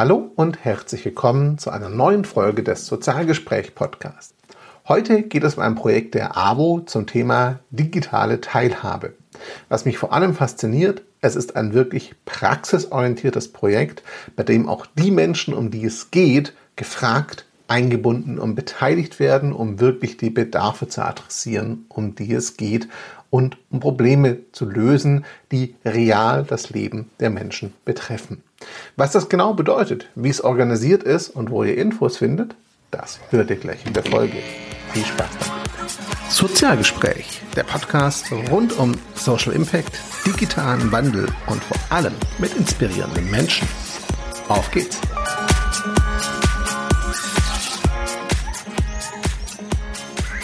Hallo und herzlich willkommen zu einer neuen Folge des Sozialgespräch Podcasts. Heute geht es um ein Projekt der AWO zum Thema digitale Teilhabe. Was mich vor allem fasziniert, es ist ein wirklich praxisorientiertes Projekt, bei dem auch die Menschen, um die es geht, gefragt, eingebunden und beteiligt werden, um wirklich die Bedarfe zu adressieren, um die es geht und um Probleme zu lösen, die real das Leben der Menschen betreffen. Was das genau bedeutet, wie es organisiert ist und wo ihr Infos findet, das hört ihr gleich in der Folge. Viel Spaß damit. Sozialgespräch, der Podcast rund um Social Impact, digitalen Wandel und vor allem mit inspirierenden Menschen. Auf geht's!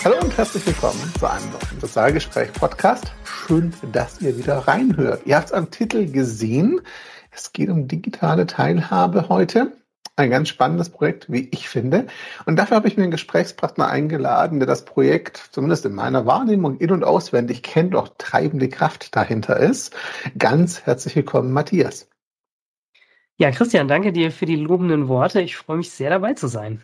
Hallo und herzlich willkommen zu einem neuen Sozialgespräch-Podcast. Schön, dass ihr wieder reinhört. Ihr habt es am Titel gesehen. Es geht um digitale Teilhabe heute. Ein ganz spannendes Projekt, wie ich finde. Und dafür habe ich mir einen Gesprächspartner eingeladen, der das Projekt zumindest in meiner Wahrnehmung in- und auswendig kennt, auch treibende Kraft dahinter ist. Ganz herzlich willkommen, Matthias. Ja, Christian, danke dir für die lobenden Worte. Ich freue mich sehr dabei zu sein.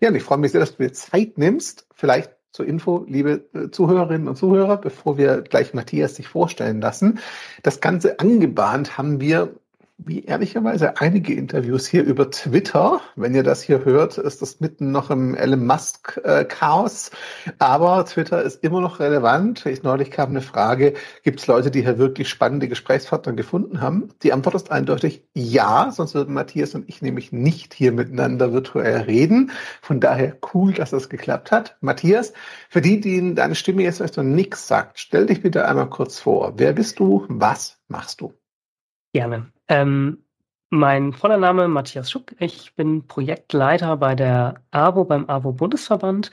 Ja, und ich freue mich sehr, dass du dir Zeit nimmst. Vielleicht zur Info, liebe äh, Zuhörerinnen und Zuhörer, bevor wir gleich Matthias sich vorstellen lassen. Das Ganze angebahnt haben wir wie ehrlicherweise einige Interviews hier über Twitter. Wenn ihr das hier hört, ist das mitten noch im Elon Musk äh. Aber Twitter ist immer noch relevant. Ich neulich kam eine Frage, gibt es Leute, die hier wirklich spannende Gesprächspartner gefunden haben? Die Antwort ist eindeutig ja, sonst würden Matthias und ich nämlich nicht hier miteinander virtuell reden. Von daher cool, dass das geklappt hat. Matthias, für die, denen deine Stimme jetzt vielleicht noch nichts sagt, stell dich bitte einmal kurz vor. Wer bist du? Was machst du? Gerne. Ähm, mein voller Name Matthias Schuck. Ich bin Projektleiter bei der AWO, beim AWO-Bundesverband.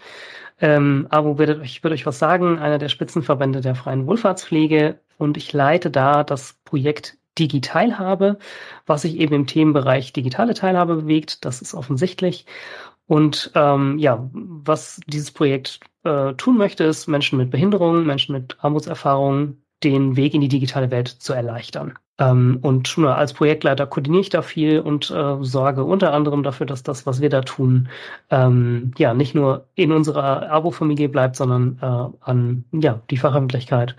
Ähm, AWO wird euch, wird euch was sagen, einer der Spitzenverbände der freien Wohlfahrtspflege. Und ich leite da das Projekt Digiteilhabe, was sich eben im Themenbereich digitale Teilhabe bewegt. Das ist offensichtlich. Und ähm, ja, was dieses Projekt äh, tun möchte, ist Menschen mit Behinderungen, Menschen mit Armutserfahrungen den Weg in die digitale Welt zu erleichtern. Ähm, und na, als Projektleiter koordiniere ich da viel und äh, sorge unter anderem dafür, dass das, was wir da tun, ähm, ja nicht nur in unserer Abo-Familie bleibt, sondern äh, an ja die Fachöffentlichkeit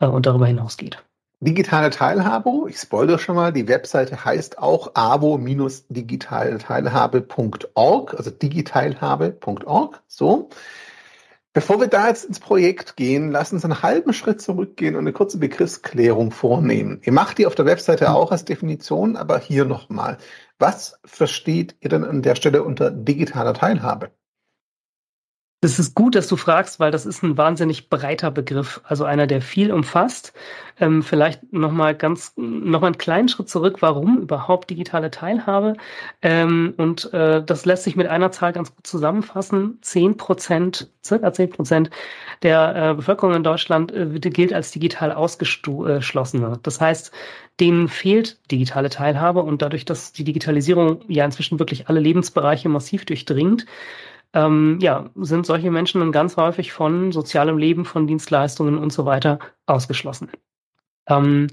äh, und darüber hinausgeht. Digitale Teilhabe, ich spoilere schon mal, die Webseite heißt auch abo-digitalteilhabe.org, also digitalhabe.org, so. Bevor wir da jetzt ins Projekt gehen, lass uns einen halben Schritt zurückgehen und eine kurze Begriffsklärung vornehmen. Ihr macht die auf der Webseite auch als Definition, aber hier nochmal. Was versteht ihr denn an der Stelle unter digitaler Teilhabe? Das ist gut, dass du fragst, weil das ist ein wahnsinnig breiter Begriff, also einer, der viel umfasst. Ähm, vielleicht noch mal ganz, noch mal einen kleinen Schritt zurück. Warum überhaupt digitale Teilhabe? Ähm, und äh, das lässt sich mit einer Zahl ganz gut zusammenfassen. Zehn Prozent, circa zehn Prozent der äh, Bevölkerung in Deutschland äh, gilt als digital ausgeschlossene. Das heißt, denen fehlt digitale Teilhabe und dadurch, dass die Digitalisierung ja inzwischen wirklich alle Lebensbereiche massiv durchdringt, ähm, ja, sind solche Menschen dann ganz häufig von sozialem Leben, von Dienstleistungen und so weiter ausgeschlossen. Ähm,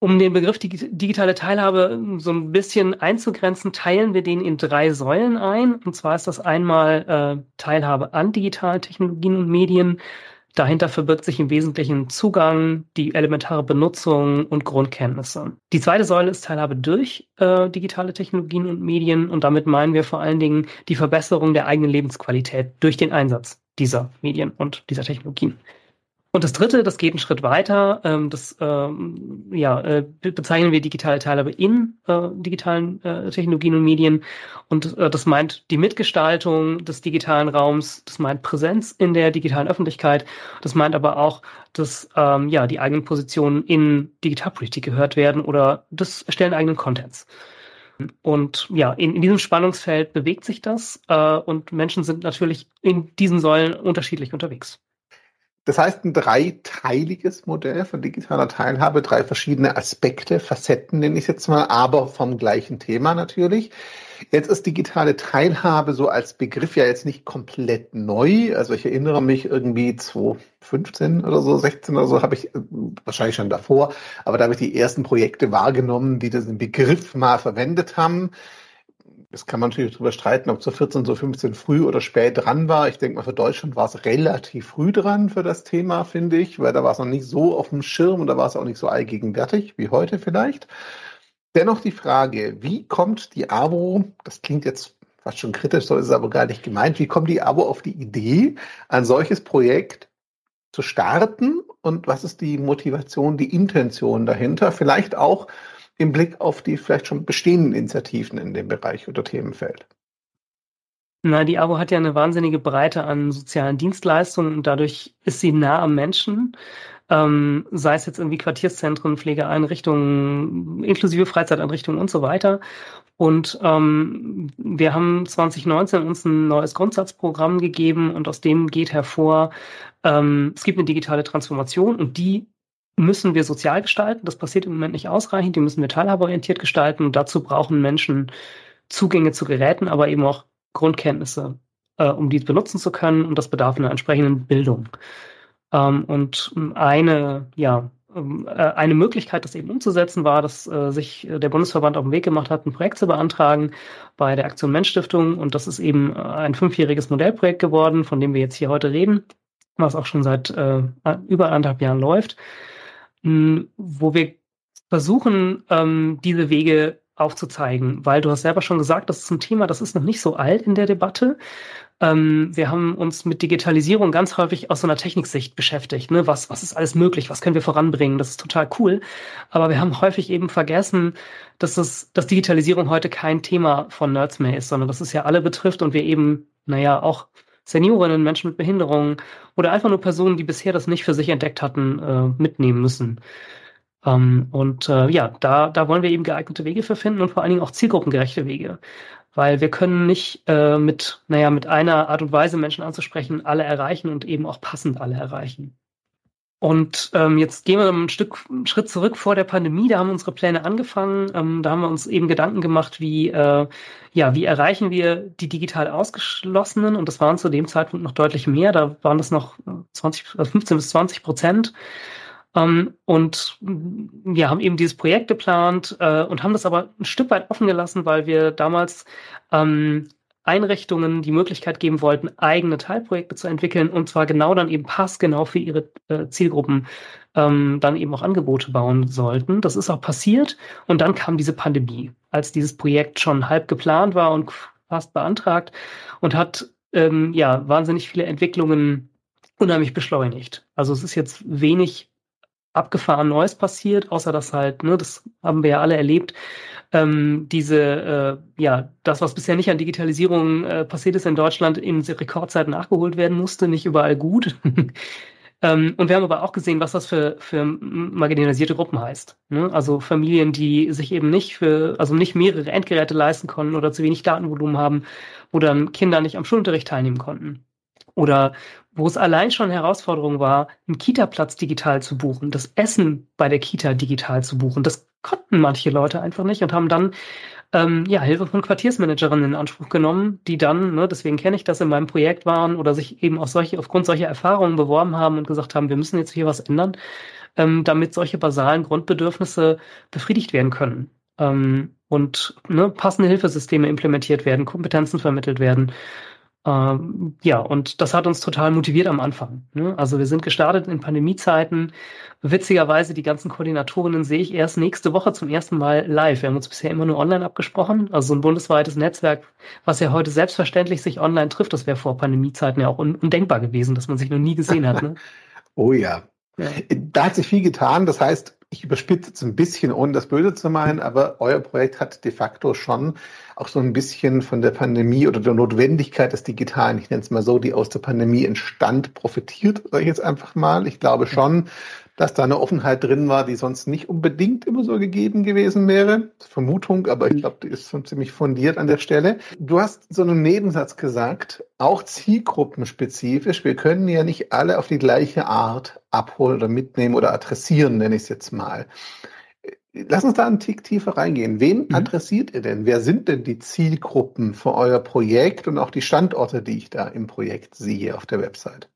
um den Begriff digitale Teilhabe so ein bisschen einzugrenzen, teilen wir den in drei Säulen ein. Und zwar ist das einmal äh, Teilhabe an digitalen Technologien und Medien, Dahinter verbirgt sich im Wesentlichen Zugang, die elementare Benutzung und Grundkenntnisse. Die zweite Säule ist Teilhabe durch äh, digitale Technologien und Medien und damit meinen wir vor allen Dingen die Verbesserung der eigenen Lebensqualität durch den Einsatz dieser Medien und dieser Technologien. Und das dritte, das geht einen Schritt weiter, ähm, das ähm, ja, äh, bezeichnen wir digitale Teilhabe in äh, digitalen äh, Technologien und Medien. Und äh, das meint die Mitgestaltung des digitalen Raums, das meint Präsenz in der digitalen Öffentlichkeit, das meint aber auch, dass ähm, ja, die eigenen Positionen in Digitalpolitik gehört werden oder das Erstellen eigenen Contents. Und ja, in, in diesem Spannungsfeld bewegt sich das äh, und Menschen sind natürlich in diesen Säulen unterschiedlich unterwegs. Das heißt, ein dreiteiliges Modell von digitaler Teilhabe, drei verschiedene Aspekte, Facetten nenne ich jetzt mal, aber vom gleichen Thema natürlich. Jetzt ist digitale Teilhabe so als Begriff ja jetzt nicht komplett neu. Also ich erinnere mich irgendwie 2015 oder so, 16 oder so, habe ich äh, wahrscheinlich schon davor, aber da habe ich die ersten Projekte wahrgenommen, die diesen Begriff mal verwendet haben. Das kann man natürlich darüber streiten, ob so 14, so 15 früh oder spät dran war. Ich denke mal, für Deutschland war es relativ früh dran für das Thema, finde ich, weil da war es noch nicht so auf dem Schirm und da war es auch nicht so allgegenwärtig wie heute vielleicht. Dennoch die Frage, wie kommt die AWO, das klingt jetzt fast schon kritisch, so ist es aber gar nicht gemeint, wie kommt die AWO auf die Idee, ein solches Projekt zu starten und was ist die Motivation, die Intention dahinter? Vielleicht auch im Blick auf die vielleicht schon bestehenden Initiativen in dem Bereich oder Themenfeld? Na, die AWO hat ja eine wahnsinnige Breite an sozialen Dienstleistungen und dadurch ist sie nah am Menschen. Ähm, sei es jetzt irgendwie Quartierszentren, Pflegeeinrichtungen, inklusive Freizeiteinrichtungen und so weiter. Und ähm, wir haben 2019 uns ein neues Grundsatzprogramm gegeben und aus dem geht hervor, ähm, es gibt eine digitale Transformation und die müssen wir sozial gestalten. Das passiert im Moment nicht ausreichend. Die müssen wir teilhabeorientiert gestalten. Und dazu brauchen Menschen Zugänge zu Geräten, aber eben auch Grundkenntnisse, äh, um die benutzen zu können. Und das bedarf einer entsprechenden Bildung. Ähm, und eine, ja, ähm, äh, eine Möglichkeit, das eben umzusetzen, war, dass äh, sich der Bundesverband auf den Weg gemacht hat, ein Projekt zu beantragen bei der Aktion Mensch Stiftung. Und das ist eben äh, ein fünfjähriges Modellprojekt geworden, von dem wir jetzt hier heute reden, was auch schon seit äh, über anderthalb Jahren läuft wo wir versuchen, ähm, diese Wege aufzuzeigen, weil du hast selber schon gesagt, das ist ein Thema, das ist noch nicht so alt in der Debatte. Ähm, wir haben uns mit Digitalisierung ganz häufig aus so einer Techniksicht beschäftigt. Ne? Was, was ist alles möglich? Was können wir voranbringen? Das ist total cool. Aber wir haben häufig eben vergessen, dass, das, dass Digitalisierung heute kein Thema von Nerds mehr ist, sondern dass es ja alle betrifft und wir eben, naja, auch Seniorinnen, Menschen mit Behinderungen oder einfach nur Personen, die bisher das nicht für sich entdeckt hatten, äh, mitnehmen müssen. Ähm, und äh, ja, da, da wollen wir eben geeignete Wege für finden und vor allen Dingen auch zielgruppengerechte Wege. Weil wir können nicht äh, mit, naja, mit einer Art und Weise Menschen anzusprechen, alle erreichen und eben auch passend alle erreichen. Und ähm, jetzt gehen wir ein Stück einen Schritt zurück vor der Pandemie. Da haben unsere Pläne angefangen. Ähm, da haben wir uns eben Gedanken gemacht, wie äh, ja, wie erreichen wir die digital Ausgeschlossenen? Und das waren zu dem Zeitpunkt noch deutlich mehr. Da waren das noch 20, 15 bis 20 Prozent. Ähm, und wir haben eben dieses Projekt geplant äh, und haben das aber ein Stück weit offen gelassen, weil wir damals ähm, Einrichtungen die Möglichkeit geben wollten, eigene Teilprojekte zu entwickeln und zwar genau dann eben passgenau für ihre äh, Zielgruppen ähm, dann eben auch Angebote bauen sollten. Das ist auch passiert und dann kam diese Pandemie, als dieses Projekt schon halb geplant war und fast beantragt und hat ähm, ja wahnsinnig viele Entwicklungen unheimlich beschleunigt. Also es ist jetzt wenig abgefahren Neues passiert, außer dass halt, ne, das haben wir ja alle erlebt, ähm, diese, äh, ja, das, was bisher nicht an Digitalisierung äh, passiert ist in Deutschland, in Rekordzeit nachgeholt werden musste, nicht überall gut. ähm, und wir haben aber auch gesehen, was das für, für marginalisierte Gruppen heißt. Ne? Also Familien, die sich eben nicht für, also nicht mehrere Endgeräte leisten konnten oder zu wenig Datenvolumen haben, wo dann Kinder nicht am Schulunterricht teilnehmen konnten. Oder wo es allein schon Herausforderung war, einen Kita-Platz digital zu buchen, das Essen bei der Kita digital zu buchen. Das konnten manche Leute einfach nicht und haben dann ähm, ja, Hilfe von Quartiersmanagerinnen in Anspruch genommen, die dann, ne, deswegen kenne ich das in meinem Projekt waren oder sich eben auf solche, aufgrund solcher Erfahrungen beworben haben und gesagt haben, wir müssen jetzt hier was ändern, ähm, damit solche basalen Grundbedürfnisse befriedigt werden können. Ähm, und ne, passende Hilfesysteme implementiert werden, Kompetenzen vermittelt werden. Ähm, ja, und das hat uns total motiviert am Anfang. Ne? Also wir sind gestartet in Pandemiezeiten. Witzigerweise, die ganzen Koordinatorinnen sehe ich erst nächste Woche zum ersten Mal live. Wir haben uns bisher immer nur online abgesprochen. Also so ein bundesweites Netzwerk, was ja heute selbstverständlich sich online trifft, das wäre vor Pandemiezeiten ja auch un undenkbar gewesen, dass man sich noch nie gesehen hat. Ne? oh ja. ja. Da hat sich viel getan. Das heißt, ich überspitze jetzt ein bisschen, ohne das Böse zu meinen, aber euer Projekt hat de facto schon auch so ein bisschen von der Pandemie oder der Notwendigkeit des Digitalen, ich nenne es mal so, die aus der Pandemie entstand, profitiert, sage ich jetzt einfach mal. Ich glaube schon, dass da eine Offenheit drin war, die sonst nicht unbedingt immer so gegeben gewesen wäre. Vermutung, aber ich glaube, die ist schon ziemlich fundiert an der Stelle. Du hast so einen Nebensatz gesagt, auch zielgruppenspezifisch. Wir können ja nicht alle auf die gleiche Art abholen oder mitnehmen oder adressieren, nenne ich es jetzt mal. Lass uns da einen Tick tiefer reingehen. Wen mhm. adressiert ihr denn? Wer sind denn die Zielgruppen für euer Projekt und auch die Standorte, die ich da im Projekt sehe auf der Website?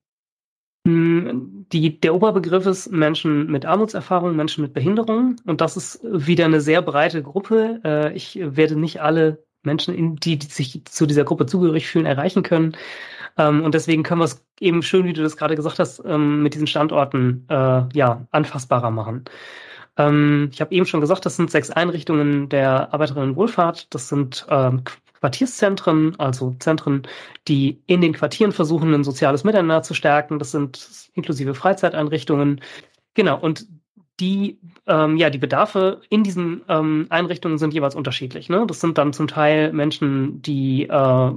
Hm, die, der Oberbegriff ist Menschen mit Armutserfahrung, Menschen mit Behinderung. Und das ist wieder eine sehr breite Gruppe. Äh, ich werde nicht alle Menschen, die, die sich zu dieser Gruppe zugehörig fühlen, erreichen können. Ähm, und deswegen können wir es eben schön, wie du das gerade gesagt hast, ähm, mit diesen Standorten äh, ja anfassbarer machen. Ähm, ich habe eben schon gesagt, das sind sechs Einrichtungen der Arbeiterinnenwohlfahrt. Das sind Quartierszentren, also Zentren, die in den Quartieren versuchen, ein soziales Miteinander zu stärken. Das sind inklusive Freizeiteinrichtungen. Genau, und die, ähm, ja, die Bedarfe in diesen ähm, Einrichtungen sind jeweils unterschiedlich. Ne? Das sind dann zum Teil Menschen, die, äh,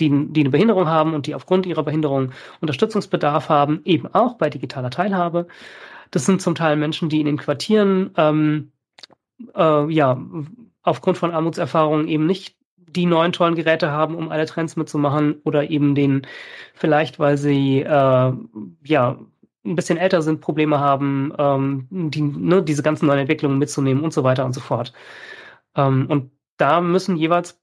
die, die eine Behinderung haben und die aufgrund ihrer Behinderung Unterstützungsbedarf haben, eben auch bei digitaler Teilhabe. Das sind zum Teil Menschen, die in den Quartieren ähm, äh, ja aufgrund von Armutserfahrungen eben nicht die neuen tollen Geräte haben, um alle Trends mitzumachen oder eben den vielleicht, weil sie äh, ja ein bisschen älter sind, Probleme haben, ähm, die, ne, diese ganzen neuen Entwicklungen mitzunehmen und so weiter und so fort. Ähm, und da müssen jeweils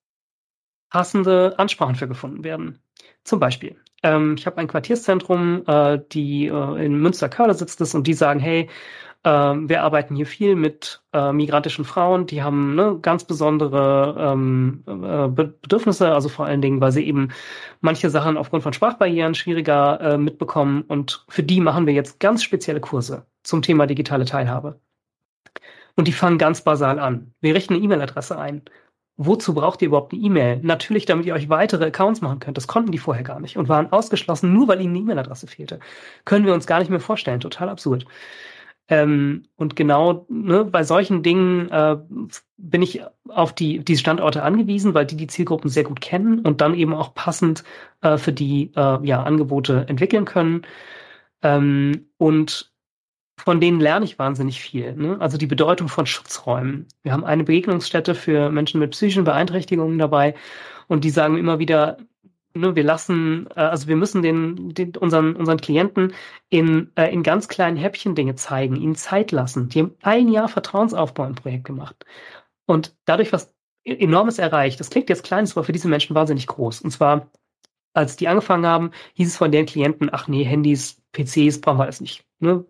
passende Ansprachen für gefunden werden. Zum Beispiel, ähm, ich habe ein Quartierszentrum, äh, die äh, in Münster-Körle sitzt es und die sagen, hey, ähm, wir arbeiten hier viel mit äh, migrantischen Frauen, die haben ne, ganz besondere ähm, äh, Bedürfnisse, also vor allen Dingen, weil sie eben manche Sachen aufgrund von Sprachbarrieren schwieriger äh, mitbekommen. Und für die machen wir jetzt ganz spezielle Kurse zum Thema digitale Teilhabe. Und die fangen ganz basal an. Wir richten eine E-Mail-Adresse ein. Wozu braucht ihr überhaupt eine E-Mail? Natürlich, damit ihr euch weitere Accounts machen könnt. Das konnten die vorher gar nicht und waren ausgeschlossen, nur weil ihnen eine E-Mail-Adresse fehlte. Können wir uns gar nicht mehr vorstellen. Total absurd. Ähm, und genau ne, bei solchen Dingen äh, bin ich auf die, die Standorte angewiesen, weil die die Zielgruppen sehr gut kennen und dann eben auch passend äh, für die äh, ja, Angebote entwickeln können. Ähm, und von denen lerne ich wahnsinnig viel. Ne? Also die Bedeutung von Schutzräumen. Wir haben eine Begegnungsstätte für Menschen mit psychischen Beeinträchtigungen dabei und die sagen immer wieder, ne, wir lassen, äh, also wir müssen den, den unseren, unseren Klienten in, äh, in ganz kleinen Häppchen Dinge zeigen, ihnen Zeit lassen. Die haben ein Jahr Vertrauensaufbau im Projekt gemacht. Und dadurch was enormes erreicht. Das klingt jetzt klein, das war für diese Menschen wahnsinnig groß. Und zwar, als die angefangen haben, hieß es von deren Klienten, ach nee, Handys, PCs brauchen wir alles nicht. Ne?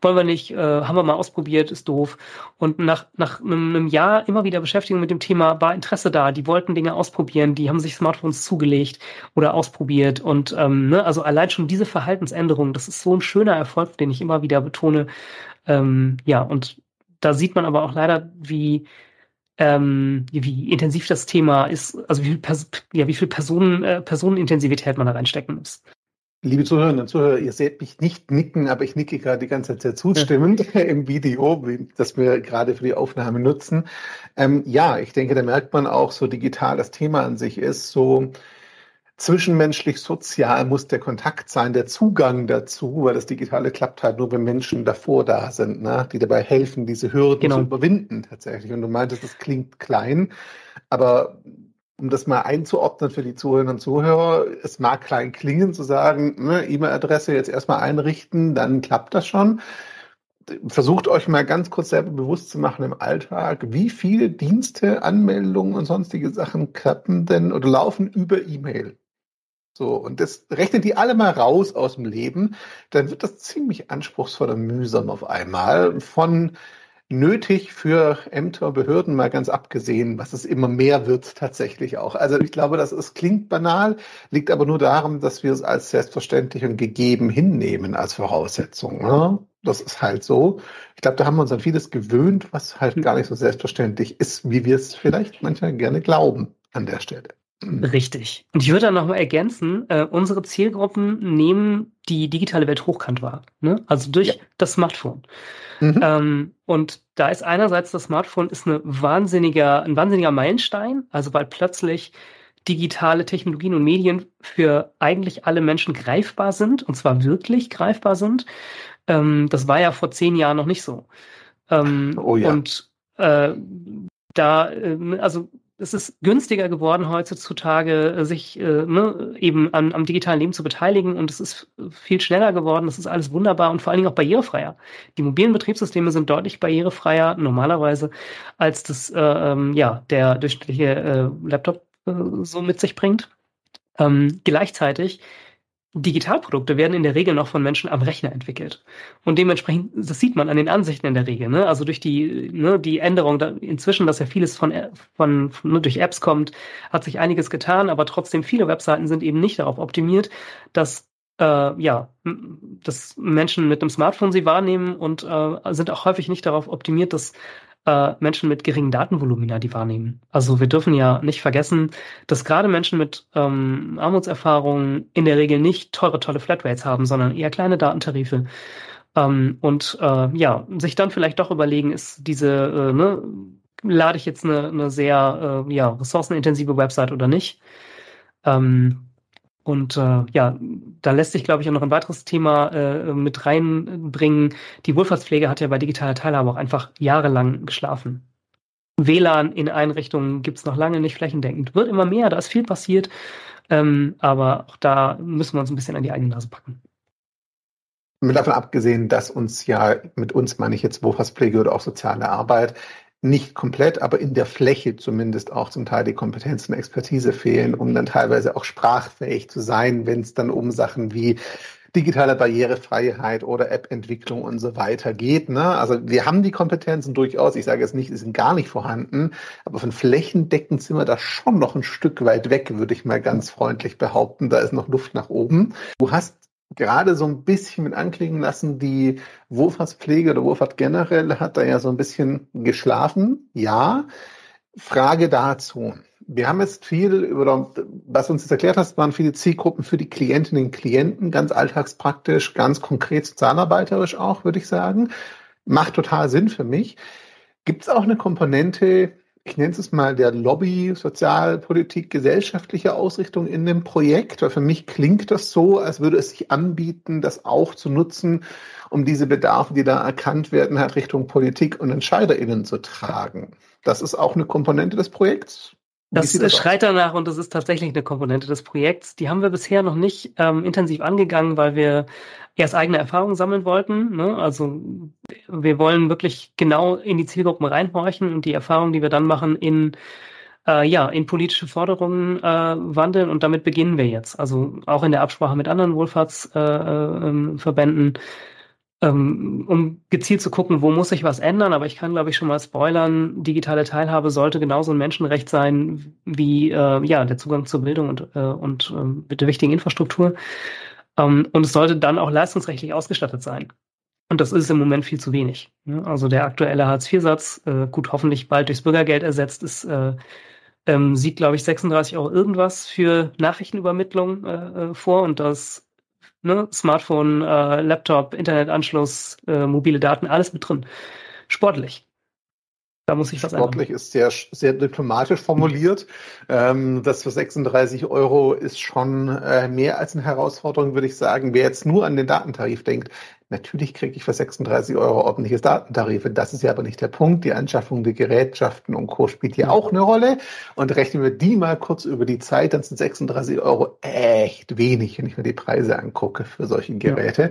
Wollen wir nicht, äh, haben wir mal ausprobiert, ist doof. Und nach, nach einem, einem, Jahr immer wieder Beschäftigung mit dem Thema war Interesse da. Die wollten Dinge ausprobieren, die haben sich Smartphones zugelegt oder ausprobiert. Und ähm, ne, also allein schon diese Verhaltensänderung, das ist so ein schöner Erfolg, den ich immer wieder betone. Ähm, ja, und da sieht man aber auch leider, wie ähm, wie intensiv das Thema ist, also wie viel, Pers ja, wie viel Personen, äh, Personenintensivität man da reinstecken muss. Liebe Zuhörerinnen und Zuhörer, ihr seht mich nicht nicken, aber ich nicke gerade die ganze Zeit sehr zustimmend im Video, das wir gerade für die Aufnahme nutzen. Ähm, ja, ich denke, da merkt man auch, so digital das Thema an sich ist, so zwischenmenschlich sozial muss der Kontakt sein, der Zugang dazu, weil das Digitale klappt halt nur, wenn Menschen davor da sind, ne, die dabei helfen, diese Hürden genau. zu überwinden tatsächlich. Und du meintest, das klingt klein, aber um das mal einzuordnen für die Zuhörerinnen und Zuhörer, es mag klein klingen zu sagen, ne, E-Mail-Adresse jetzt erstmal einrichten, dann klappt das schon. Versucht euch mal ganz kurz selber bewusst zu machen im Alltag, wie viele Dienste, Anmeldungen und sonstige Sachen klappen denn oder laufen über E-Mail. So, und das rechnet die alle mal raus aus dem Leben, dann wird das ziemlich anspruchsvoll und mühsam auf einmal von nötig für Ämter, Behörden, mal ganz abgesehen, was es immer mehr wird tatsächlich auch. Also ich glaube, das ist, klingt banal, liegt aber nur daran, dass wir es als selbstverständlich und gegeben hinnehmen als Voraussetzung. Ne? Das ist halt so. Ich glaube, da haben wir uns an vieles gewöhnt, was halt gar nicht so selbstverständlich ist, wie wir es vielleicht manchmal gerne glauben an der Stelle. Richtig. Und ich würde dann nochmal ergänzen, äh, unsere Zielgruppen nehmen die digitale Welt hochkant wahr. Ne? Also durch ja. das Smartphone. Mhm. Ähm, und da ist einerseits das Smartphone ist eine wahnsinniger, ein wahnsinniger Meilenstein, also weil plötzlich digitale Technologien und Medien für eigentlich alle Menschen greifbar sind, und zwar wirklich greifbar sind. Ähm, das war ja vor zehn Jahren noch nicht so. Ähm, oh ja. Und äh, da, äh, also es ist günstiger geworden heutzutage, äh, sich äh, ne, eben an, am digitalen Leben zu beteiligen und es ist viel schneller geworden. Das ist alles wunderbar und vor allen Dingen auch barrierefreier. Die mobilen Betriebssysteme sind deutlich barrierefreier normalerweise als das äh, ähm, ja der durchschnittliche äh, Laptop äh, so mit sich bringt. Ähm, gleichzeitig Digitalprodukte werden in der Regel noch von Menschen am Rechner entwickelt. Und dementsprechend, das sieht man an den Ansichten in der Regel. Ne? Also durch die, ne, die Änderung, da, inzwischen, dass ja vieles von, von, von ne, durch Apps kommt, hat sich einiges getan, aber trotzdem viele Webseiten sind eben nicht darauf optimiert, dass äh, ja, dass Menschen mit dem Smartphone sie wahrnehmen und äh, sind auch häufig nicht darauf optimiert, dass äh, Menschen mit geringen Datenvolumina die wahrnehmen. Also wir dürfen ja nicht vergessen, dass gerade Menschen mit ähm, Armutserfahrungen in der Regel nicht teure, tolle Flatrates haben, sondern eher kleine Datentarife. Ähm, und äh, ja, sich dann vielleicht doch überlegen, ist diese, äh, ne, lade ich jetzt eine, eine sehr äh, ja, ressourcenintensive Website oder nicht? Ähm, und äh, ja, da lässt sich, glaube ich, auch noch ein weiteres Thema äh, mit reinbringen. Die Wohlfahrtspflege hat ja bei digitaler Teilhabe auch einfach jahrelang geschlafen. WLAN in Einrichtungen gibt's noch lange nicht flächendeckend. Wird immer mehr, da ist viel passiert. Ähm, aber auch da müssen wir uns ein bisschen an die eigene Nase packen. Davon abgesehen, dass uns ja, mit uns meine ich jetzt Wohlfahrtspflege oder auch soziale Arbeit, nicht komplett, aber in der Fläche zumindest auch zum Teil die Kompetenzen und Expertise fehlen, um dann teilweise auch sprachfähig zu sein, wenn es dann um Sachen wie digitale Barrierefreiheit oder App-Entwicklung und so weiter geht. Ne? Also wir haben die Kompetenzen durchaus. Ich sage jetzt nicht, sie sind gar nicht vorhanden, aber von flächendeckend sind wir da schon noch ein Stück weit weg, würde ich mal ganz freundlich behaupten. Da ist noch Luft nach oben. Du hast gerade so ein bisschen mit anklingen lassen, die Wohlfahrtspflege oder Wohlfahrt generell hat da ja so ein bisschen geschlafen. Ja. Frage dazu. Wir haben jetzt viel über, was du uns jetzt erklärt hast, waren viele Zielgruppen für die Klientinnen und Klienten, ganz alltagspraktisch, ganz konkret sozialarbeiterisch auch, würde ich sagen. Macht total Sinn für mich. Gibt es auch eine Komponente, ich nenne es mal der Lobby, Sozialpolitik, gesellschaftliche Ausrichtung in dem Projekt, weil für mich klingt das so, als würde es sich anbieten, das auch zu nutzen, um diese Bedarfe, die da erkannt werden, halt Richtung Politik und EntscheiderInnen zu tragen. Das ist auch eine Komponente des Projekts. Das, das schreit danach und das ist tatsächlich eine Komponente des Projekts. Die haben wir bisher noch nicht ähm, intensiv angegangen, weil wir erst eigene Erfahrungen sammeln wollten. Ne? Also wir wollen wirklich genau in die Zielgruppen reinhorchen und die Erfahrungen, die wir dann machen, in äh, ja in politische Forderungen äh, wandeln und damit beginnen wir jetzt. Also auch in der Absprache mit anderen Wohlfahrtsverbänden. Äh, ähm, um gezielt zu gucken, wo muss sich was ändern. Aber ich kann, glaube ich, schon mal spoilern, digitale Teilhabe sollte genauso ein Menschenrecht sein wie äh, ja, der Zugang zur Bildung und, äh, und äh, mit der wichtigen Infrastruktur. Ähm, und es sollte dann auch leistungsrechtlich ausgestattet sein. Und das ist im Moment viel zu wenig. Ne? Also der aktuelle Hartz-IV-Satz, äh, gut, hoffentlich bald durchs Bürgergeld ersetzt, ist, äh, ähm, sieht, glaube ich, 36 Euro irgendwas für Nachrichtenübermittlung äh, äh, vor und das ne, Smartphone, äh, Laptop, Internetanschluss, äh, mobile Daten, alles mit drin. Sportlich. Da muss ich was Sportlich ist sehr, sehr diplomatisch formuliert. Ähm, das für 36 Euro ist schon äh, mehr als eine Herausforderung, würde ich sagen. Wer jetzt nur an den Datentarif denkt, natürlich kriege ich für 36 Euro ordentliches Datentarife. Das ist ja aber nicht der Punkt. Die Anschaffung der Gerätschaften und Co. spielt hier auch eine Rolle. Und rechnen wir die mal kurz über die Zeit, dann sind 36 Euro echt wenig, wenn ich mir die Preise angucke für solche Geräte. Ja.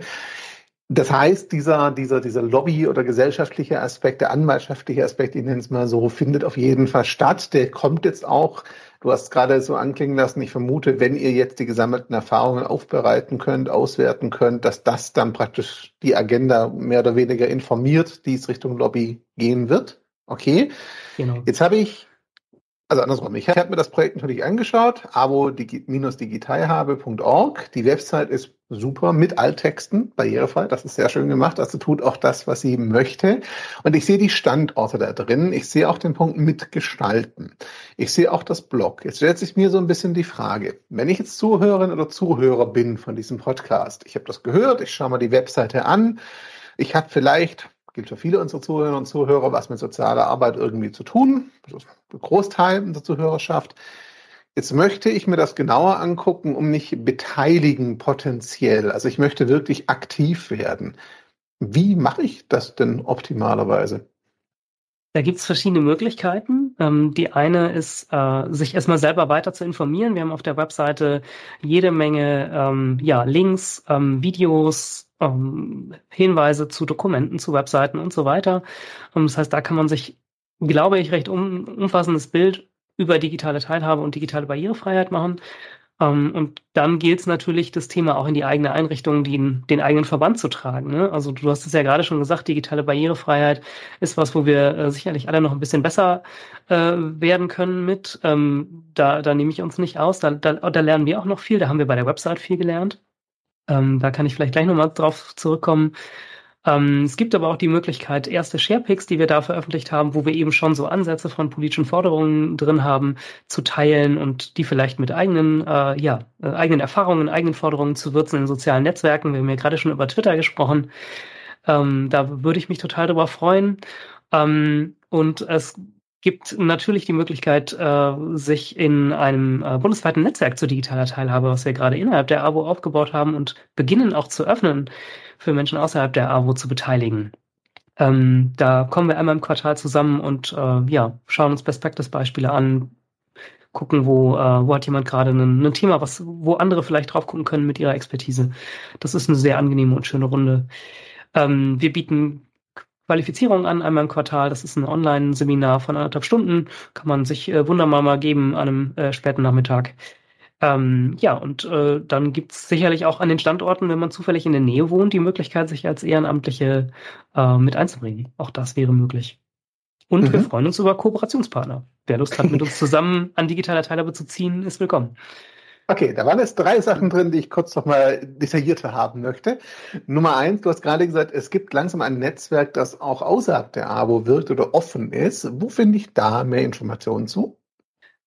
Das heißt, dieser, dieser, dieser Lobby- oder gesellschaftliche Aspekt, der anwaltschaftliche Aspekt, ich nenne es mal so, findet auf jeden Fall statt. Der kommt jetzt auch, du hast gerade so anklingen lassen, ich vermute, wenn ihr jetzt die gesammelten Erfahrungen aufbereiten könnt, auswerten könnt, dass das dann praktisch die Agenda mehr oder weniger informiert, die es Richtung Lobby gehen wird. Okay. Genau. Jetzt habe ich also andersrum, ich habe mir das Projekt natürlich angeschaut, abo-digitalhabe.org. Die Website ist super mit Alttexten, barrierefrei, das ist sehr schön gemacht. Also tut auch das, was sie möchte. Und ich sehe die Standorte da drin. Ich sehe auch den Punkt mitgestalten. Ich sehe auch das Blog. Jetzt stellt sich mir so ein bisschen die Frage, wenn ich jetzt Zuhörerin oder Zuhörer bin von diesem Podcast, ich habe das gehört, ich schaue mal die Webseite an, ich habe vielleicht gilt für viele unserer Zuhörerinnen und Zuhörer, was mit sozialer Arbeit irgendwie zu tun. Das ist ein Großteil unserer Zuhörerschaft. Jetzt möchte ich mir das genauer angucken, um mich beteiligen potenziell. Also ich möchte wirklich aktiv werden. Wie mache ich das denn optimalerweise? Da gibt's verschiedene Möglichkeiten. Ähm, die eine ist, äh, sich erstmal selber weiter zu informieren. Wir haben auf der Webseite jede Menge ähm, ja, Links, ähm, Videos, ähm, Hinweise zu Dokumenten, zu Webseiten und so weiter. Und das heißt, da kann man sich, glaube ich, recht um, umfassendes Bild über digitale Teilhabe und digitale Barrierefreiheit machen. Ähm, und dann gilt es natürlich, das Thema auch in die eigene Einrichtung, den, den eigenen Verband zu tragen. Ne? Also du hast es ja gerade schon gesagt, digitale Barrierefreiheit ist was, wo wir äh, sicherlich alle noch ein bisschen besser äh, werden können mit. Ähm, da, da nehme ich uns nicht aus. Da, da, da lernen wir auch noch viel. Da haben wir bei der Website viel gelernt. Ähm, da kann ich vielleicht gleich nochmal drauf zurückkommen. Ähm, es gibt aber auch die Möglichkeit, erste Sharepics, die wir da veröffentlicht haben, wo wir eben schon so Ansätze von politischen Forderungen drin haben, zu teilen und die vielleicht mit eigenen, äh, ja, äh, eigenen Erfahrungen, eigenen Forderungen zu würzen in sozialen Netzwerken. Wir haben ja gerade schon über Twitter gesprochen. Ähm, da würde ich mich total drüber freuen. Ähm, und es gibt natürlich die Möglichkeit, äh, sich in einem äh, bundesweiten Netzwerk zu digitaler Teilhabe, was wir gerade innerhalb der AWO aufgebaut haben und beginnen auch zu öffnen, für Menschen außerhalb der AWO zu beteiligen. Ähm, da kommen wir einmal im Quartal zusammen und äh, ja, schauen uns Best Practice Beispiele an, gucken, wo, wo hat jemand gerade ein, ein Thema, was, wo andere vielleicht drauf gucken können mit ihrer Expertise. Das ist eine sehr angenehme und schöne Runde. Ähm, wir bieten Qualifizierung an, einmal im Quartal. Das ist ein Online-Seminar von anderthalb Stunden. Kann man sich äh, wunderbar mal geben an einem äh, späten Nachmittag. Ähm, ja, und äh, dann gibt es sicherlich auch an den Standorten, wenn man zufällig in der Nähe wohnt, die Möglichkeit, sich als Ehrenamtliche äh, mit einzubringen. Auch das wäre möglich. Und mhm. wir freuen uns über Kooperationspartner. Wer Lust hat, mit uns zusammen an digitaler Teilhabe zu ziehen, ist willkommen. Okay, da waren jetzt drei Sachen drin, die ich kurz noch mal detaillierter haben möchte. Nummer eins, du hast gerade gesagt, es gibt langsam ein Netzwerk, das auch außerhalb der AWO wirkt oder offen ist. Wo finde ich da mehr Informationen zu?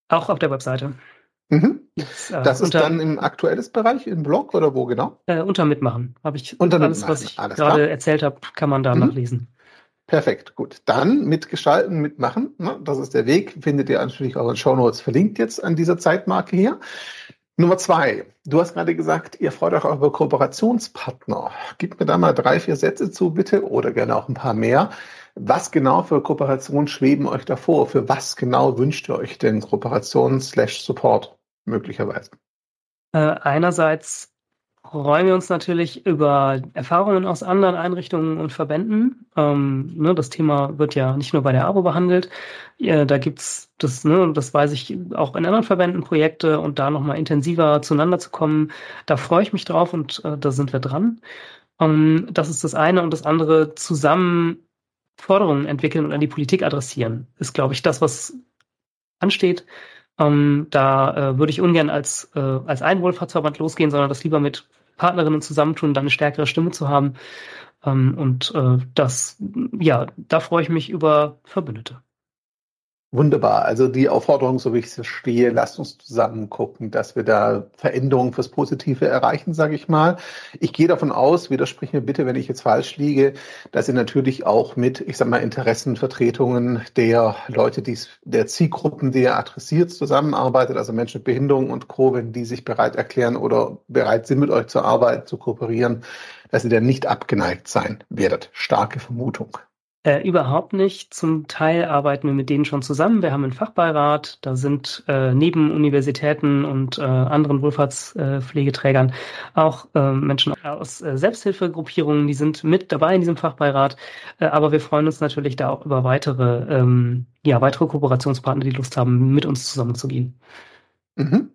Auch auf der Webseite. Mhm. Das, äh, das ist unter, dann im aktuelles Bereich, im Blog oder wo genau? Äh, unter Mitmachen. Habe ich unter alles, Mitmachen. was ich alles gerade klar. erzählt habe, kann man da mhm. nachlesen. Perfekt, gut. Dann mitgestalten, mitmachen. Ne? Das ist der Weg. Findet ihr natürlich auch in Show Notes verlinkt jetzt an dieser Zeitmarke hier. Nummer zwei. Du hast gerade gesagt, ihr freut euch auch über Kooperationspartner. Gib mir da mal drei, vier Sätze zu, bitte, oder gerne auch ein paar mehr. Was genau für Kooperationen schweben euch davor? Für was genau wünscht ihr euch denn Kooperation slash Support möglicherweise? Äh, einerseits freuen wir uns natürlich über Erfahrungen aus anderen Einrichtungen und Verbänden. Ähm, ne, das Thema wird ja nicht nur bei der ABO behandelt. Ja, da gibt's das, ne, das weiß ich auch in anderen Verbänden Projekte und da nochmal intensiver zueinander zu kommen. Da freue ich mich drauf und äh, da sind wir dran. Ähm, das ist das eine und das andere zusammen Forderungen entwickeln und an die Politik adressieren, ist, glaube ich, das, was ansteht. Ähm, da äh, würde ich ungern als, äh, als Einwohlfahrtsverband losgehen, sondern das lieber mit Partnerinnen zusammentun, dann eine stärkere Stimme zu haben. Ähm, und äh, das, ja, da freue ich mich über Verbündete. Wunderbar. Also die Aufforderung, so wie ich es verstehe, lasst uns zusammen gucken, dass wir da Veränderungen fürs Positive erreichen, sage ich mal. Ich gehe davon aus, widersprich mir bitte, wenn ich jetzt falsch liege, dass ihr natürlich auch mit, ich sag mal, Interessenvertretungen der Leute, die der Zielgruppen, die ihr adressiert, zusammenarbeitet, also Menschen mit Behinderung und Co., wenn die sich bereit erklären oder bereit sind, mit euch zu arbeiten, zu kooperieren, dass ihr dann nicht abgeneigt sein werdet. Starke Vermutung. Äh, überhaupt nicht. Zum Teil arbeiten wir mit denen schon zusammen. Wir haben einen Fachbeirat. Da sind äh, neben Universitäten und äh, anderen Wohlfahrtspflegeträgern auch äh, Menschen aus äh, Selbsthilfegruppierungen, die sind mit dabei in diesem Fachbeirat. Äh, aber wir freuen uns natürlich da auch über weitere, ähm, ja, weitere Kooperationspartner, die Lust haben, mit uns zusammenzugehen. Mhm.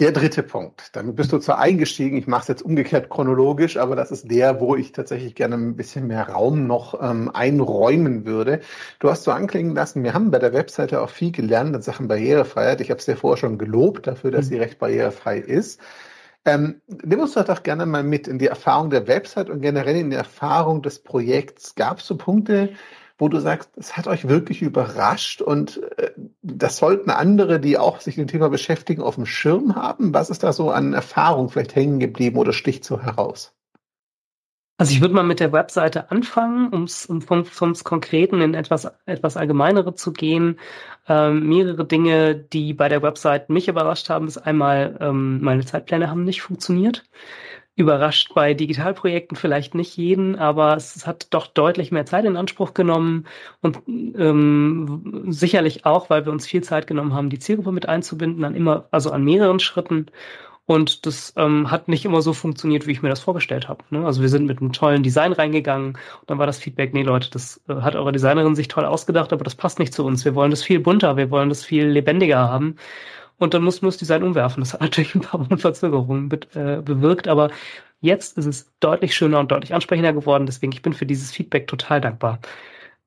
Der dritte Punkt. Damit bist du zwar eingestiegen, ich mache es jetzt umgekehrt chronologisch, aber das ist der, wo ich tatsächlich gerne ein bisschen mehr Raum noch ähm, einräumen würde. Du hast so anklingen lassen, wir haben bei der Webseite auch viel gelernt in Sachen Barrierefreiheit. Ich habe es dir vorher schon gelobt dafür, dass sie mhm. recht barrierefrei ist. Ähm, nimm uns doch gerne mal mit in die Erfahrung der Website und generell in die Erfahrung des Projekts. Gab es so Punkte, wo du sagst, es hat euch wirklich überrascht und äh, das sollten andere, die auch sich mit dem Thema beschäftigen, auf dem Schirm haben? Was ist da so an Erfahrung vielleicht hängen geblieben oder sticht so heraus? Also ich würde mal mit der Webseite anfangen, um's, um vom, vom Konkreten in etwas, etwas allgemeinere zu gehen. Ähm, mehrere Dinge, die bei der Website mich überrascht haben, ist einmal, ähm, meine Zeitpläne haben nicht funktioniert. Überrascht bei Digitalprojekten vielleicht nicht jeden, aber es hat doch deutlich mehr Zeit in Anspruch genommen und ähm, sicherlich auch, weil wir uns viel Zeit genommen haben, die Zielgruppe mit einzubinden, an immer, also an mehreren Schritten. Und das ähm, hat nicht immer so funktioniert, wie ich mir das vorgestellt habe. Ne? Also wir sind mit einem tollen Design reingegangen und dann war das Feedback, nee Leute, das äh, hat eure Designerin sich toll ausgedacht, aber das passt nicht zu uns. Wir wollen das viel bunter, wir wollen das viel lebendiger haben. Und dann muss man das Design umwerfen. Das hat natürlich ein paar Wochen Verzögerungen äh, bewirkt, aber jetzt ist es deutlich schöner und deutlich ansprechender geworden. Deswegen, ich bin für dieses Feedback total dankbar.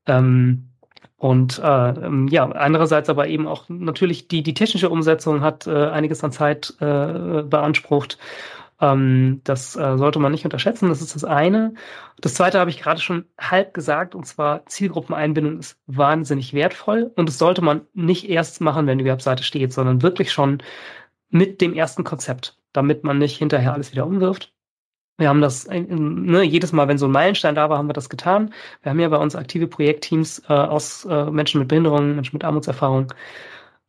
Ähm, und äh, ähm, ja, andererseits aber eben auch natürlich die, die technische Umsetzung hat äh, einiges an Zeit äh, beansprucht. Ähm, das äh, sollte man nicht unterschätzen. Das ist das eine. Das zweite habe ich gerade schon halb gesagt, und zwar Zielgruppeneinbindung ist wahnsinnig wertvoll und das sollte man nicht erst machen, wenn die Webseite steht, sondern wirklich schon mit dem ersten Konzept, damit man nicht hinterher alles wieder umwirft. Wir haben das ne, jedes Mal, wenn so ein Meilenstein da war, haben wir das getan. Wir haben ja bei uns aktive Projektteams äh, aus äh, Menschen mit Behinderungen, Menschen mit Armutserfahrung.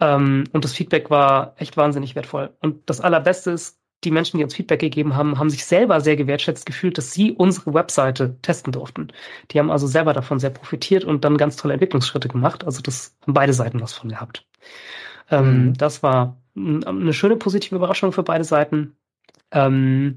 Ähm, und das Feedback war echt wahnsinnig wertvoll. Und das Allerbeste ist, die Menschen, die uns Feedback gegeben haben, haben sich selber sehr gewertschätzt gefühlt, dass sie unsere Webseite testen durften. Die haben also selber davon sehr profitiert und dann ganz tolle Entwicklungsschritte gemacht. Also das haben beide Seiten was von gehabt. Ähm, mhm. Das war eine schöne positive Überraschung für beide Seiten. Ähm,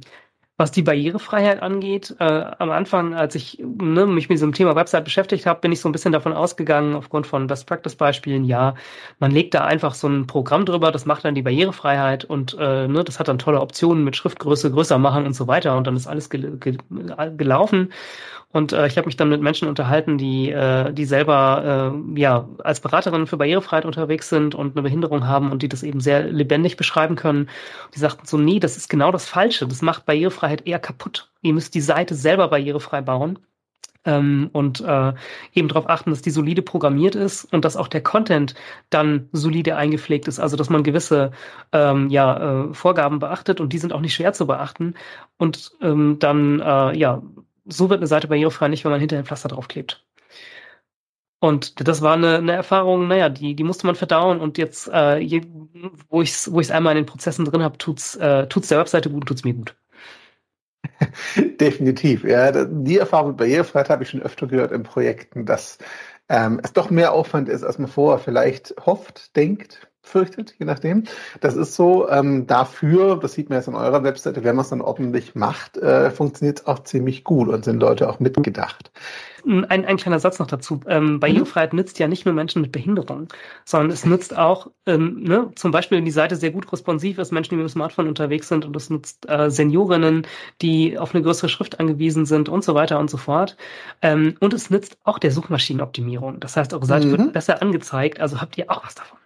was die Barrierefreiheit angeht, äh, am Anfang, als ich ne, mich mit diesem Thema Website beschäftigt habe, bin ich so ein bisschen davon ausgegangen, aufgrund von Best-Practice-Beispielen, ja, man legt da einfach so ein Programm drüber, das macht dann die Barrierefreiheit und äh, ne, das hat dann tolle Optionen mit Schriftgröße größer machen und so weiter und dann ist alles gel gel gelaufen. Und äh, ich habe mich dann mit Menschen unterhalten, die, äh, die selber äh, ja als Beraterinnen für Barrierefreiheit unterwegs sind und eine Behinderung haben und die das eben sehr lebendig beschreiben können. Die sagten so, nee, das ist genau das Falsche. Das macht Barrierefreiheit eher kaputt. Ihr müsst die Seite selber barrierefrei bauen. Ähm, und äh, eben darauf achten, dass die solide programmiert ist und dass auch der Content dann solide eingepflegt ist, also dass man gewisse ähm, ja, äh, Vorgaben beachtet und die sind auch nicht schwer zu beachten und ähm, dann äh, ja so wird eine Seite barrierefrei nicht, wenn man hinterher ein Pflaster draufklebt. Und das war eine, eine Erfahrung, naja, die, die musste man verdauen und jetzt, äh, je, wo ich es wo ich's einmal in den Prozessen drin habe, tut's, äh, tut's der Webseite gut, tut's mir gut. Definitiv, ja. Die Erfahrung mit Barrierefreiheit habe ich schon öfter gehört in Projekten, dass ähm, es doch mehr Aufwand ist, als man vorher vielleicht hofft, denkt, fürchtet, je nachdem. Das ist so. Ähm, dafür, das sieht man jetzt an eurer Webseite, wenn man es dann ordentlich macht, äh, funktioniert es auch ziemlich gut und sind Leute auch mitgedacht. Ein, ein kleiner Satz noch dazu. Ähm, Barrierefreiheit mhm. nützt ja nicht nur Menschen mit Behinderung, sondern es nützt auch, ähm, ne, zum Beispiel, wenn die Seite sehr gut responsiv ist, Menschen, die mit dem Smartphone unterwegs sind und es nutzt äh, Seniorinnen, die auf eine größere Schrift angewiesen sind und so weiter und so fort. Ähm, und es nützt auch der Suchmaschinenoptimierung. Das heißt, eure Seite mhm. wird besser angezeigt, also habt ihr auch was davon.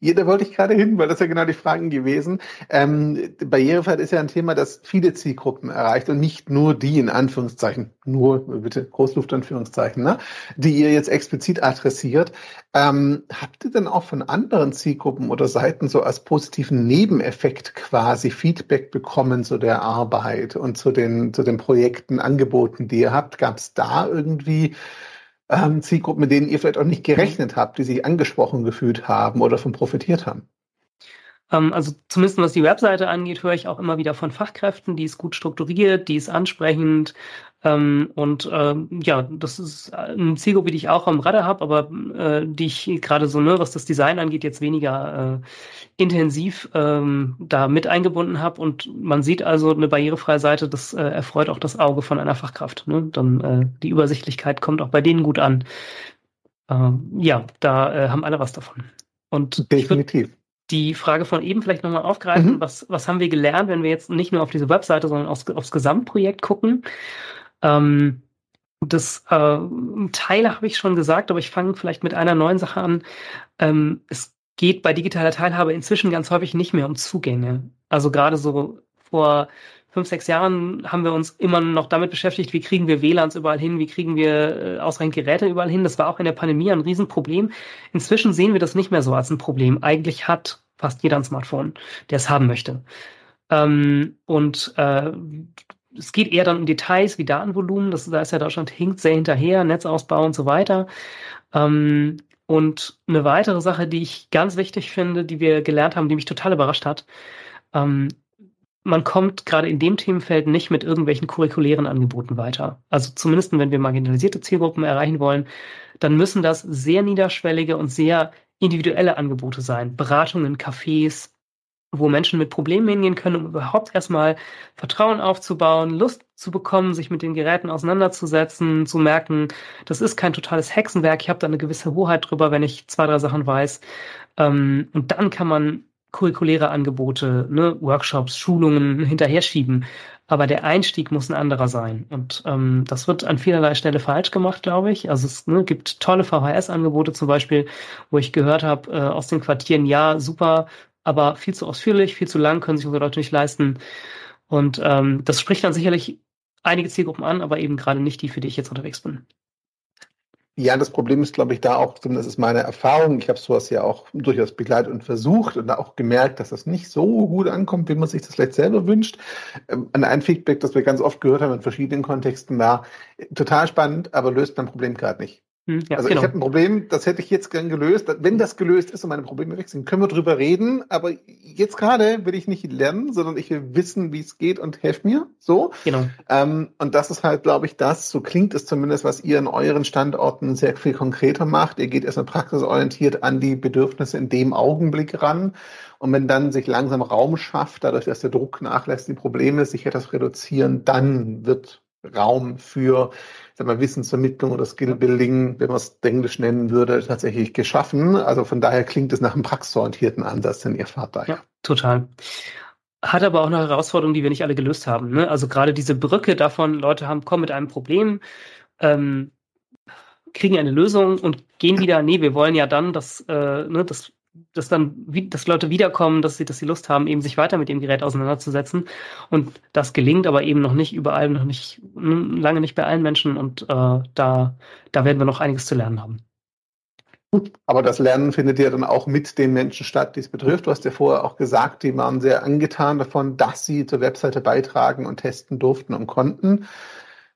Ja, da wollte ich gerade hin, weil das ja genau die Fragen gewesen. Ähm, Barrierefreiheit ist ja ein Thema, das viele Zielgruppen erreicht und nicht nur die in Anführungszeichen, nur bitte Großluftanführungszeichen, ne, die ihr jetzt explizit adressiert. Ähm, habt ihr denn auch von anderen Zielgruppen oder Seiten so als positiven Nebeneffekt quasi Feedback bekommen zu der Arbeit und zu den, zu den Projekten, Angeboten, die ihr habt? Gab es da irgendwie ähm, Zielgruppen, mit denen ihr vielleicht auch nicht gerechnet habt, die sich angesprochen gefühlt haben oder von profitiert haben? Ähm, also zumindest was die Webseite angeht, höre ich auch immer wieder von Fachkräften, die ist gut strukturiert, die ist ansprechend. Ähm, und ähm, ja, das ist eine Zielgruppe, die ich auch am Radar habe, aber äh, die ich gerade so, ne, was das Design angeht, jetzt weniger äh, intensiv ähm, da mit eingebunden habe. Und man sieht also eine barrierefreie Seite, das äh, erfreut auch das Auge von einer Fachkraft. Ne? Dann äh, die Übersichtlichkeit kommt auch bei denen gut an. Ähm, ja, da äh, haben alle was davon. Und definitiv die Frage von eben vielleicht nochmal aufgreifen. Mhm. Was, was haben wir gelernt, wenn wir jetzt nicht nur auf diese Webseite, sondern aufs, aufs Gesamtprojekt gucken? Ähm, das äh, Teile habe ich schon gesagt, aber ich fange vielleicht mit einer neuen Sache an. Ähm, es geht bei digitaler Teilhabe inzwischen ganz häufig nicht mehr um Zugänge. Also gerade so vor fünf, sechs Jahren haben wir uns immer noch damit beschäftigt, wie kriegen wir WLANs überall hin, wie kriegen wir äh, ausreichend Geräte überall hin. Das war auch in der Pandemie ein Riesenproblem. Inzwischen sehen wir das nicht mehr so als ein Problem. Eigentlich hat fast jeder ein Smartphone, der es haben möchte. Ähm, und äh, es geht eher dann um Details wie Datenvolumen. Das, da ist ja Deutschland hinkt sehr hinterher, Netzausbau und so weiter. Ähm, und eine weitere Sache, die ich ganz wichtig finde, die wir gelernt haben, die mich total überrascht hat, ähm, man kommt gerade in dem Themenfeld nicht mit irgendwelchen curriculären Angeboten weiter. Also zumindest wenn wir marginalisierte Zielgruppen erreichen wollen, dann müssen das sehr niederschwellige und sehr individuelle Angebote sein. Beratungen, Cafés, wo Menschen mit Problemen hingehen können, um überhaupt erstmal Vertrauen aufzubauen, Lust zu bekommen, sich mit den Geräten auseinanderzusetzen, zu merken, das ist kein totales Hexenwerk, ich habe da eine gewisse Hoheit drüber, wenn ich zwei, drei Sachen weiß. Ähm, und dann kann man curriculäre Angebote, ne, Workshops, Schulungen hinterher schieben. Aber der Einstieg muss ein anderer sein. Und ähm, das wird an vielerlei Stelle falsch gemacht, glaube ich. Also es ne, gibt tolle VHS-Angebote zum Beispiel, wo ich gehört habe äh, aus den Quartieren, ja, super, aber viel zu ausführlich, viel zu lang, können sich unsere Leute nicht leisten. Und ähm, das spricht dann sicherlich einige Zielgruppen an, aber eben gerade nicht die, für die ich jetzt unterwegs bin. Ja, das Problem ist, glaube ich, da auch, das ist meine Erfahrung. Ich habe sowas ja auch durchaus begleitet und versucht und auch gemerkt, dass das nicht so gut ankommt, wie man sich das vielleicht selber wünscht. Ähm, ein Feedback, das wir ganz oft gehört haben in verschiedenen Kontexten war, total spannend, aber löst mein Problem gerade nicht. Hm, ja, also genau. ich habe ein Problem, das hätte ich jetzt gern gelöst. Wenn das gelöst ist und meine Probleme weg sind, können wir drüber reden. Aber jetzt gerade will ich nicht lernen, sondern ich will wissen, wie es geht und helft mir. So. Genau. Ähm, und das ist halt, glaube ich, das, so klingt es zumindest, was ihr in euren Standorten sehr viel konkreter macht. Ihr geht erstmal praxisorientiert an die Bedürfnisse in dem Augenblick ran. Und wenn dann sich langsam Raum schafft, dadurch, dass der Druck nachlässt, die Probleme sich etwas reduzieren, dann wird Raum für sag mal, Wissensvermittlung oder Skillbuilding, wenn man es Englisch nennen würde, tatsächlich geschaffen. Also von daher klingt es nach einem praxisorientierten Ansatz, den ihr fahrt da. Ja, total. Hat aber auch eine Herausforderung, die wir nicht alle gelöst haben. Ne? Also gerade diese Brücke davon, Leute haben, kommen mit einem Problem, ähm, kriegen eine Lösung und gehen wieder, nee, wir wollen ja dann, dass, äh, ne, das dass dann, dass Leute wiederkommen, dass sie, dass sie Lust haben, eben sich weiter mit dem Gerät auseinanderzusetzen. Und das gelingt aber eben noch nicht überall, noch nicht, lange nicht bei allen Menschen. Und äh, da, da werden wir noch einiges zu lernen haben. Aber das Lernen findet ja dann auch mit den Menschen statt, die es betrifft. Du hast ja vorher auch gesagt, die waren sehr angetan davon, dass sie zur Webseite beitragen und testen durften und konnten.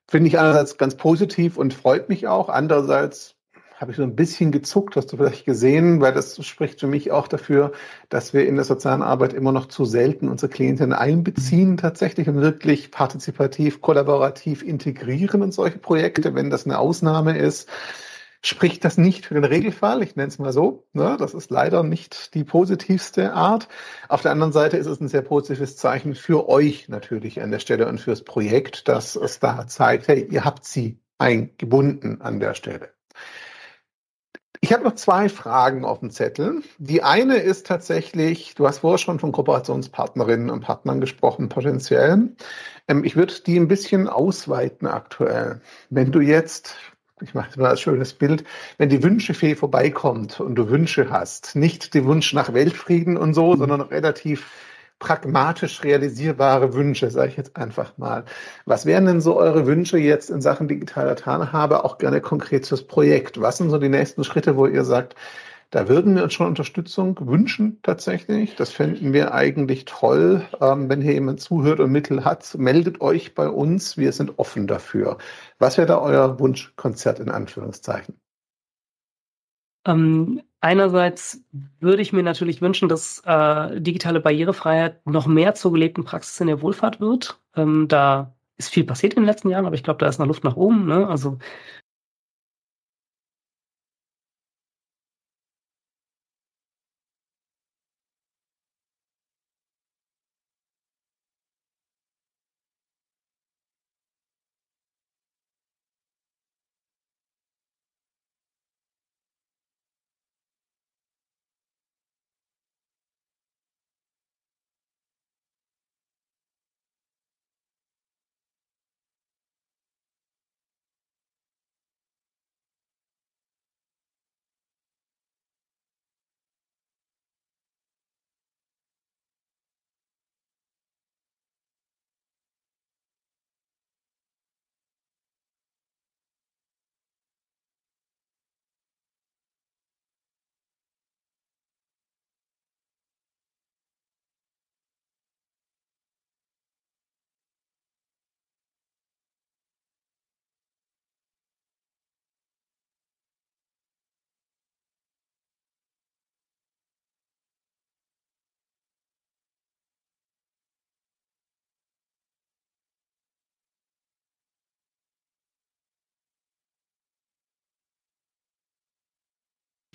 Finde ich einerseits ganz positiv und freut mich auch. Andererseits habe ich so ein bisschen gezuckt, hast du vielleicht gesehen, weil das spricht für mich auch dafür, dass wir in der sozialen Arbeit immer noch zu selten unsere Klientinnen einbeziehen tatsächlich und wirklich partizipativ, kollaborativ integrieren in solche Projekte, wenn das eine Ausnahme ist. Spricht das nicht für den Regelfall? Ich nenne es mal so. Ne? Das ist leider nicht die positivste Art. Auf der anderen Seite ist es ein sehr positives Zeichen für euch natürlich an der Stelle und fürs Projekt, dass es da zeigt, hey, ihr habt sie eingebunden an der Stelle. Ich habe noch zwei Fragen auf dem Zettel. Die eine ist tatsächlich, du hast vorher schon von Kooperationspartnerinnen und Partnern gesprochen, potenziell. Ähm, ich würde die ein bisschen ausweiten aktuell. Wenn du jetzt, ich mache mal ein schönes Bild, wenn die Wünschefee vorbeikommt und du Wünsche hast, nicht die Wunsch nach Weltfrieden und so, sondern relativ pragmatisch realisierbare Wünsche, sage ich jetzt einfach mal. Was wären denn so eure Wünsche jetzt in Sachen digitaler Teilhabe, auch gerne konkret fürs Projekt? Was sind so die nächsten Schritte, wo ihr sagt, da würden wir uns schon Unterstützung wünschen tatsächlich. Das fänden wir eigentlich toll. Ähm, wenn hier jemand zuhört und Mittel hat, meldet euch bei uns. Wir sind offen dafür. Was wäre da euer Wunschkonzert in Anführungszeichen? Ähm, einerseits würde ich mir natürlich wünschen, dass äh, digitale Barrierefreiheit noch mehr zur gelebten Praxis in der Wohlfahrt wird. Ähm, da ist viel passiert in den letzten Jahren, aber ich glaube, da ist noch Luft nach oben. Ne? Also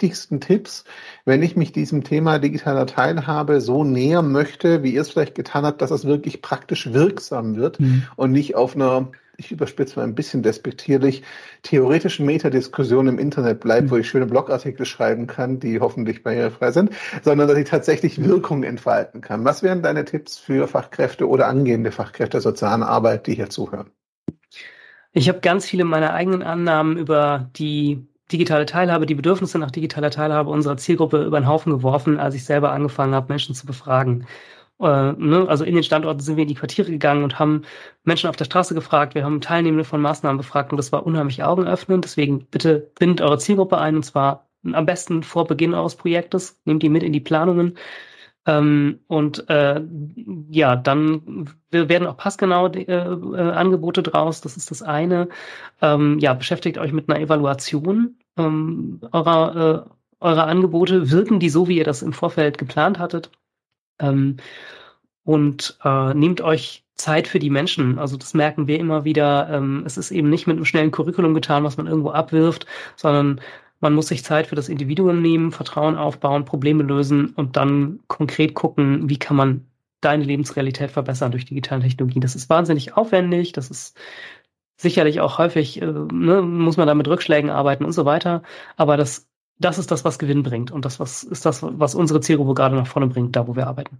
wichtigsten Tipps, wenn ich mich diesem Thema digitaler Teilhabe so nähern möchte, wie ihr es vielleicht getan habt, dass es wirklich praktisch wirksam wird mhm. und nicht auf einer ich überspitze mal ein bisschen despektierlich, theoretischen Metadiskussion im Internet bleibt, wo ich schöne Blogartikel schreiben kann, die hoffentlich barrierefrei sind, sondern dass ich tatsächlich Wirkung entfalten kann. Was wären deine Tipps für Fachkräfte oder angehende Fachkräfte der sozialen Arbeit, die hier zuhören? Ich habe ganz viele meiner eigenen Annahmen über die digitale Teilhabe, die Bedürfnisse nach digitaler Teilhabe unserer Zielgruppe über den Haufen geworfen, als ich selber angefangen habe, Menschen zu befragen. Äh, ne? Also in den Standorten sind wir in die Quartiere gegangen und haben Menschen auf der Straße gefragt. Wir haben Teilnehmende von Maßnahmen befragt und das war unheimlich augenöffnend. Deswegen bitte bindet eure Zielgruppe ein und zwar am besten vor Beginn eures Projektes. Nehmt die mit in die Planungen. Ähm, und äh, ja, dann werden auch passgenau äh, äh, Angebote draus. Das ist das eine. Ähm, ja, beschäftigt euch mit einer Evaluation ähm, eurer, äh, eurer Angebote. Wirken die so, wie ihr das im Vorfeld geplant hattet? Ähm, und äh, nehmt euch Zeit für die Menschen. Also das merken wir immer wieder. Ähm, es ist eben nicht mit einem schnellen Curriculum getan, was man irgendwo abwirft, sondern man muss sich Zeit für das Individuum nehmen, Vertrauen aufbauen, Probleme lösen und dann konkret gucken, wie kann man deine Lebensrealität verbessern durch digitale Technologie. Das ist wahnsinnig aufwendig, das ist sicherlich auch häufig, äh, ne, muss man da mit Rückschlägen arbeiten und so weiter. Aber das das ist das, was Gewinn bringt. Und das was, ist das, was unsere Zielgruppe gerade nach vorne bringt, da wo wir arbeiten.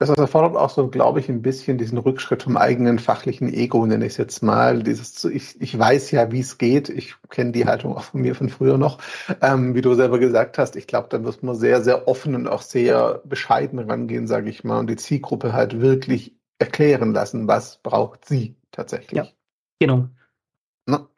Das erfordert auch so, glaube ich, ein bisschen diesen Rückschritt vom eigenen fachlichen Ego, nenne ich es jetzt mal. Dieses, ich, ich weiß ja, wie es geht. Ich kenne die Haltung auch von mir von früher noch. Ähm, wie du selber gesagt hast, ich glaube, dann muss man sehr, sehr offen und auch sehr bescheiden rangehen, sage ich mal, und die Zielgruppe halt wirklich erklären lassen, was braucht sie tatsächlich. Ja, genau. Na?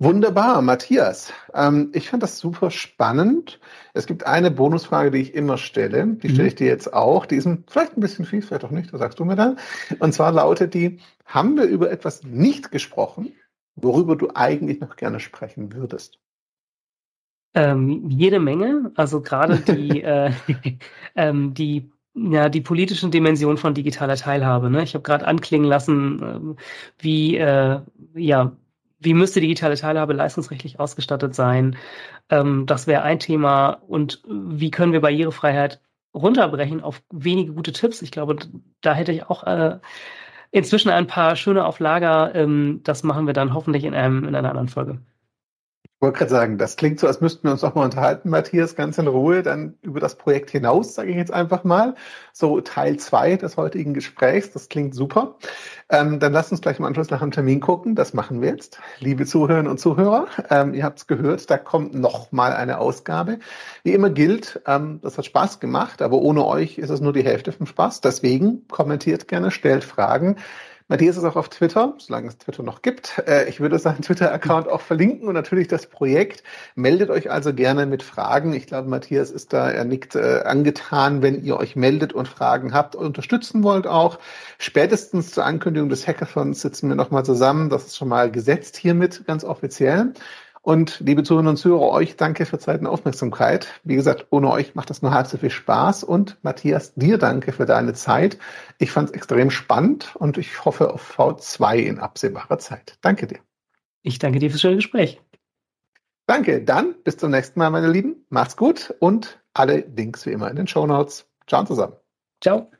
Wunderbar, Matthias. Ähm, ich fand das super spannend. Es gibt eine Bonusfrage, die ich immer stelle. Die stelle ich dir jetzt auch. Die ist vielleicht ein bisschen viel, vielleicht auch nicht, das sagst du mir dann. Und zwar lautet die, haben wir über etwas nicht gesprochen, worüber du eigentlich noch gerne sprechen würdest? Ähm, jede Menge. Also gerade die, äh, ähm, die ja, die politischen Dimensionen von digitaler Teilhabe. Ne? Ich habe gerade anklingen lassen, ähm, wie äh, ja wie müsste digitale Teilhabe leistungsrechtlich ausgestattet sein? Ähm, das wäre ein Thema. Und wie können wir Barrierefreiheit runterbrechen auf wenige gute Tipps? Ich glaube, da hätte ich auch äh, inzwischen ein paar schöne auf Lager. Ähm, das machen wir dann hoffentlich in, einem, in einer anderen Folge wollte gerade sagen, das klingt so, als müssten wir uns auch mal unterhalten, Matthias, ganz in Ruhe, dann über das Projekt hinaus, sage ich jetzt einfach mal. So Teil zwei des heutigen Gesprächs, das klingt super. Ähm, dann lasst uns gleich im Anschluss nach dem Termin gucken, das machen wir jetzt. Liebe Zuhörerinnen und Zuhörer, ähm, ihr habt es gehört, da kommt noch mal eine Ausgabe. Wie immer gilt, ähm, das hat Spaß gemacht, aber ohne euch ist es nur die Hälfte vom Spaß. Deswegen kommentiert gerne, stellt Fragen. Matthias ist auch auf Twitter, solange es Twitter noch gibt. Äh, ich würde seinen Twitter-Account auch verlinken und natürlich das Projekt. Meldet euch also gerne mit Fragen. Ich glaube, Matthias ist da, er nickt äh, angetan, wenn ihr euch meldet und Fragen habt und unterstützen wollt auch. Spätestens zur Ankündigung des Hackathons sitzen wir nochmal zusammen. Das ist schon mal gesetzt hiermit, ganz offiziell. Und liebe Zuhörerinnen und Zuhörer, euch danke für Zeit und Aufmerksamkeit. Wie gesagt, ohne euch macht das nur halb so viel Spaß. Und Matthias, dir danke für deine Zeit. Ich fand es extrem spannend und ich hoffe auf V2 in absehbarer Zeit. Danke dir. Ich danke dir fürs schöne Gespräch. Danke. Dann bis zum nächsten Mal, meine Lieben. Macht's gut und alle Links wie immer in den Show Notes. Ciao zusammen. Ciao.